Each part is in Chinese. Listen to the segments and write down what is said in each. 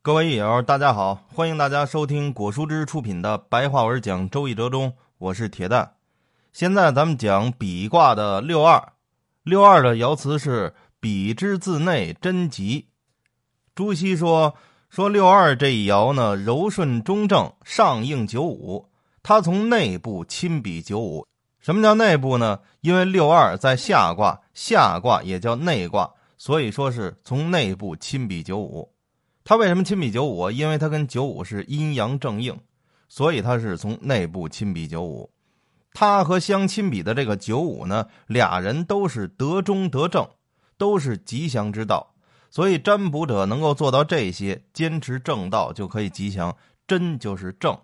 各位益友，大家好，欢迎大家收听果蔬汁出品的白话文讲《周易折中》，我是铁蛋。现在咱们讲比卦的六二，六二的爻辞是“比之自内，贞吉”。朱熹说说六二这一爻呢，柔顺中正，上应九五，它从内部亲比九五。什么叫内部呢？因为六二在下卦，下卦也叫内卦，所以说是从内部亲比九五。他为什么亲比九五？因为他跟九五是阴阳正应，所以他是从内部亲比九五。他和相亲比的这个九五呢，俩人都是得中得正，都是吉祥之道。所以占卜者能够做到这些，坚持正道就可以吉祥。真就是正，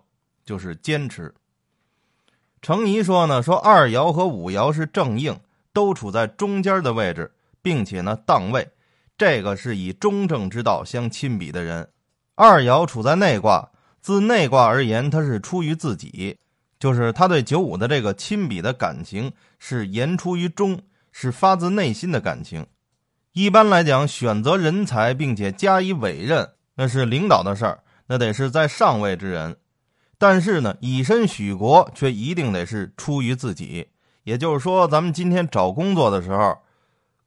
就是坚持。程颐说呢，说二爻和五爻是正应，都处在中间的位置，并且呢当位。这个是以中正之道相亲比的人，二爻处在内卦，自内卦而言，他是出于自己，就是他对九五的这个亲比的感情是言出于中，是发自内心的感情。一般来讲，选择人才并且加以委任，那是领导的事儿，那得是在上位之人。但是呢，以身许国却一定得是出于自己。也就是说，咱们今天找工作的时候。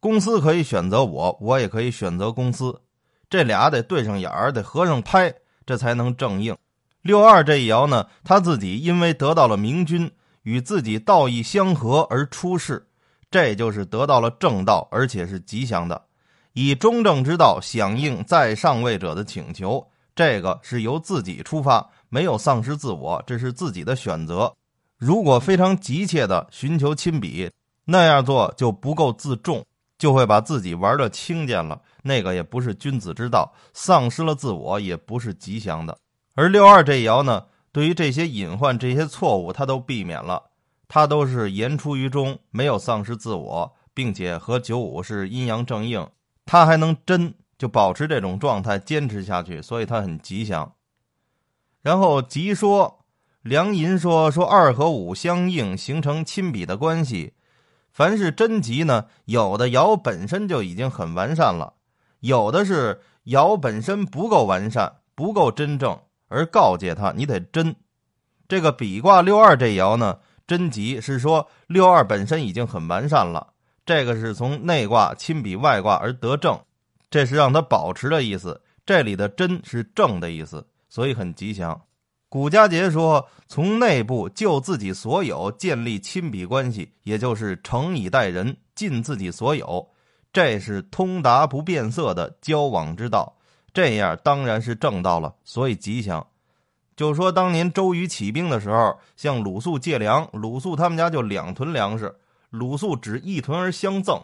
公司可以选择我，我也可以选择公司，这俩得对上眼儿，得合上拍，这才能正应。六二这一爻呢，他自己因为得到了明君，与自己道义相合而出世，这就是得到了正道，而且是吉祥的。以中正之道响应在上位者的请求，这个是由自己出发，没有丧失自我，这是自己的选择。如果非常急切的寻求亲笔，那样做就不够自重。就会把自己玩的轻贱了，那个也不是君子之道，丧失了自我也不是吉祥的。而六二这爻呢，对于这些隐患、这些错误，他都避免了，他都是言出于中，没有丧失自我，并且和九五是阴阳正应，他还能真就保持这种状态坚持下去，所以他很吉祥。然后吉说，梁寅说说二和五相应，形成亲笔的关系。凡是真吉呢，有的爻本身就已经很完善了，有的是爻本身不够完善，不够真正，而告诫他你得真。这个比卦六二这爻呢，真吉是说六二本身已经很完善了，这个是从内卦亲比外卦而得正，这是让他保持的意思。这里的真是正的意思，所以很吉祥。古家节说：“从内部就自己所有建立亲笔关系，也就是诚以待人，尽自己所有，这是通达不变色的交往之道。这样当然是正道了，所以吉祥。就说当年周瑜起兵的时候，向鲁肃借粮，鲁肃他们家就两囤粮食，鲁肃只一囤而相赠，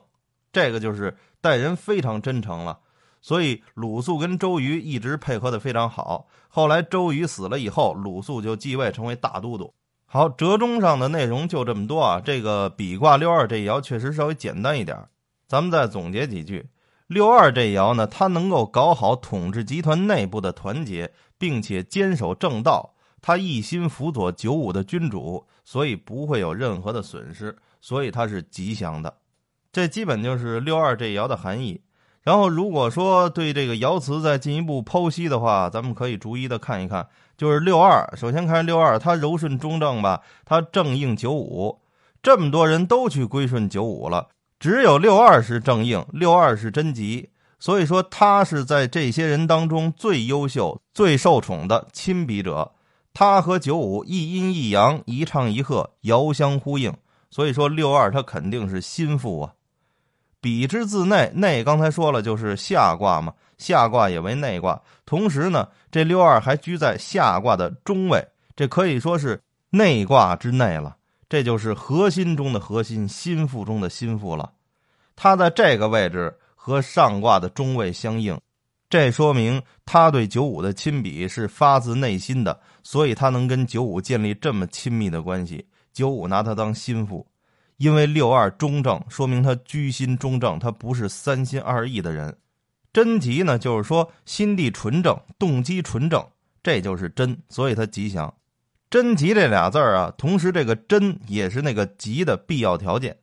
这个就是待人非常真诚了。”所以鲁肃跟周瑜一直配合的非常好。后来周瑜死了以后，鲁肃就继位成为大都督。好，折中上的内容就这么多啊。这个比卦六二这一爻确实稍微简单一点，咱们再总结几句。六二这一爻呢，它能够搞好统治集团内部的团结，并且坚守正道，他一心辅佐九五的君主，所以不会有任何的损失，所以它是吉祥的。这基本就是六二这一爻的含义。然后，如果说对这个爻辞再进一步剖析的话，咱们可以逐一的看一看。就是六二，首先看六二，它柔顺中正吧，它正应九五，这么多人都去归顺九五了，只有六二是正应，六二是真吉，所以说他是在这些人当中最优秀、最受宠的亲笔者。他和九五一阴一阳，一唱一和，遥相呼应，所以说六二他肯定是心腹啊。比之自内，内刚才说了就是下卦嘛，下卦也为内卦。同时呢，这六二还居在下卦的中位，这可以说是内卦之内了。这就是核心中的核心，心腹中的心腹了。他在这个位置和上卦的中位相应，这说明他对九五的亲笔是发自内心的，所以他能跟九五建立这么亲密的关系。九五拿他当心腹。因为六二中正，说明他居心中正，他不是三心二意的人。真吉呢，就是说心地纯正，动机纯正，这就是真，所以他吉祥。真吉这俩字儿啊，同时这个真也是那个吉的必要条件，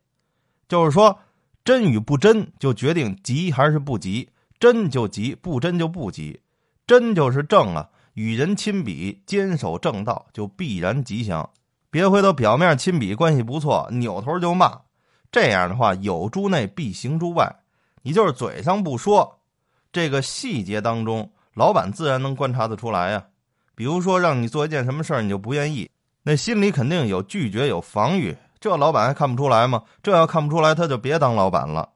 就是说真与不真就决定吉还是不吉，真就吉，不真就不吉。真就是正啊，与人亲比，坚守正道，就必然吉祥。别回头表面亲笔关系不错，扭头就骂。这样的话，有诸内必行诸外。你就是嘴上不说，这个细节当中，老板自然能观察得出来呀。比如说，让你做一件什么事儿，你就不愿意，那心里肯定有拒绝、有防御。这老板还看不出来吗？这要看不出来，他就别当老板了。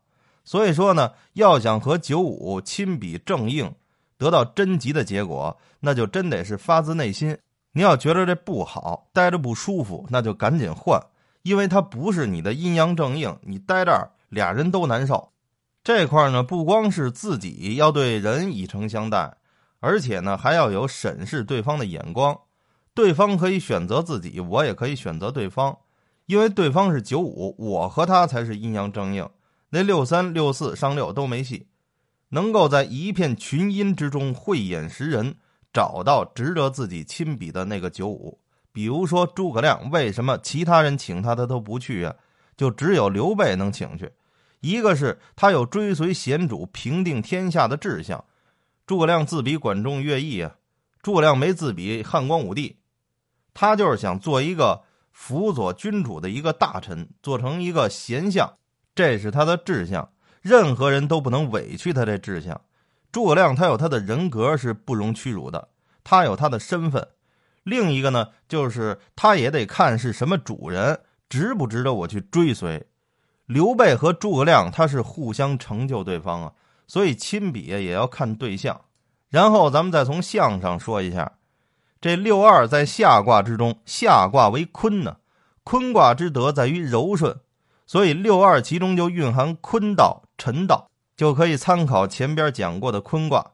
所以说呢，要想和九五亲笔正应，得到真吉的结果，那就真得是发自内心。你要觉得这不好，待着不舒服，那就赶紧换，因为它不是你的阴阳正应，你待这儿俩人都难受。这块呢，不光是自己要对人以诚相待。而且呢，还要有审视对方的眼光，对方可以选择自己，我也可以选择对方，因为对方是九五，我和他才是阴阳正应，那六三六四上六都没戏。能够在一片群阴之中慧眼识人，找到值得自己亲笔的那个九五。比如说诸葛亮，为什么其他人请他他都不去啊？就只有刘备能请去，一个是他有追随贤主、平定天下的志向。诸葛亮自比管仲、乐毅啊，诸葛亮没自比汉光武帝，他就是想做一个辅佐君主的一个大臣，做成一个贤相，这是他的志向。任何人都不能委屈他这志向。诸葛亮他有他的人格是不容屈辱的，他有他的身份。另一个呢，就是他也得看是什么主人，值不值得我去追随。刘备和诸葛亮他是互相成就对方啊。所以亲笔也要看对象，然后咱们再从相上说一下，这六二在下卦之中，下卦为坤呢，坤卦之德在于柔顺，所以六二其中就蕴含坤道、辰道，就可以参考前边讲过的坤卦。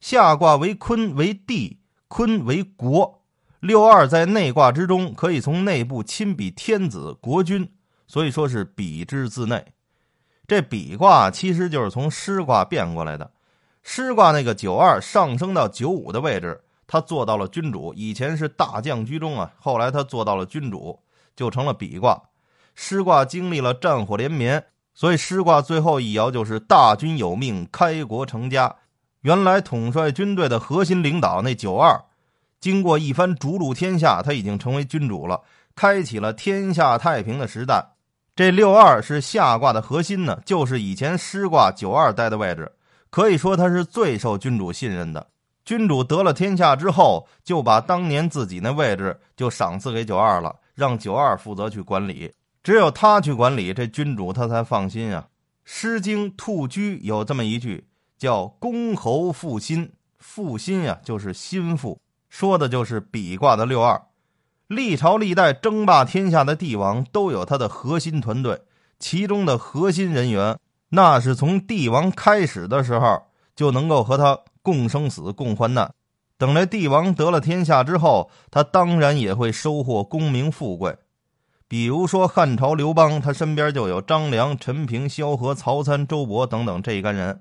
下卦为坤为地，坤为国，六二在内卦之中可以从内部亲笔天子国君，所以说是比之自内。这比卦其实就是从师卦变过来的，师卦那个九二上升到九五的位置，他做到了君主。以前是大将居中啊，后来他做到了君主，就成了比卦。师卦经历了战火连绵，所以师卦最后一爻就是大军有命，开国成家。原来统帅军队的核心领导那九二，经过一番逐鹿天下，他已经成为君主了，开启了天下太平的时代。这六二是下卦的核心呢，就是以前师卦九二待的位置，可以说他是最受君主信任的。君主得了天下之后，就把当年自己那位置就赏赐给九二了，让九二负责去管理。只有他去管理，这君主他才放心啊。《诗经·兔居》有这么一句，叫“公侯复心”，复心呀，就是心腹，说的就是比卦的六二。历朝历代争霸天下的帝王都有他的核心团队，其中的核心人员，那是从帝王开始的时候就能够和他共生死、共患难。等这帝王得了天下之后，他当然也会收获功名富贵。比如说汉朝刘邦，他身边就有张良、陈平、萧何、曹参、周勃等等这一干人；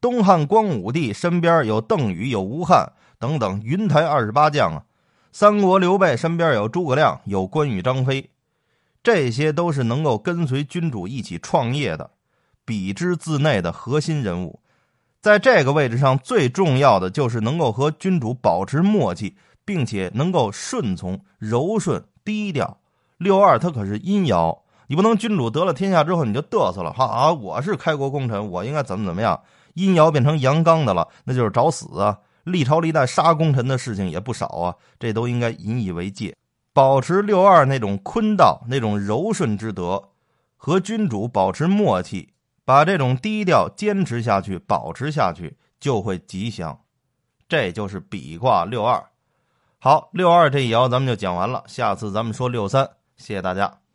东汉光武帝身边有邓禹、有吴汉等等云台二十八将啊。三国刘备身边有诸葛亮，有关羽、张飞，这些都是能够跟随君主一起创业的，比之自内的核心人物。在这个位置上，最重要的就是能够和君主保持默契，并且能够顺从、柔顺、低调。六二他可是阴爻，你不能君主得了天下之后你就嘚瑟了哈啊！我是开国功臣，我应该怎么怎么样？阴爻变成阳刚的了，那就是找死啊！历朝历代杀功臣的事情也不少啊，这都应该引以为戒，保持六二那种坤道、那种柔顺之德，和君主保持默契，把这种低调坚持下去、保持下去，就会吉祥。这就是比卦六二。好，六二这一爻咱们就讲完了，下次咱们说六三。谢谢大家。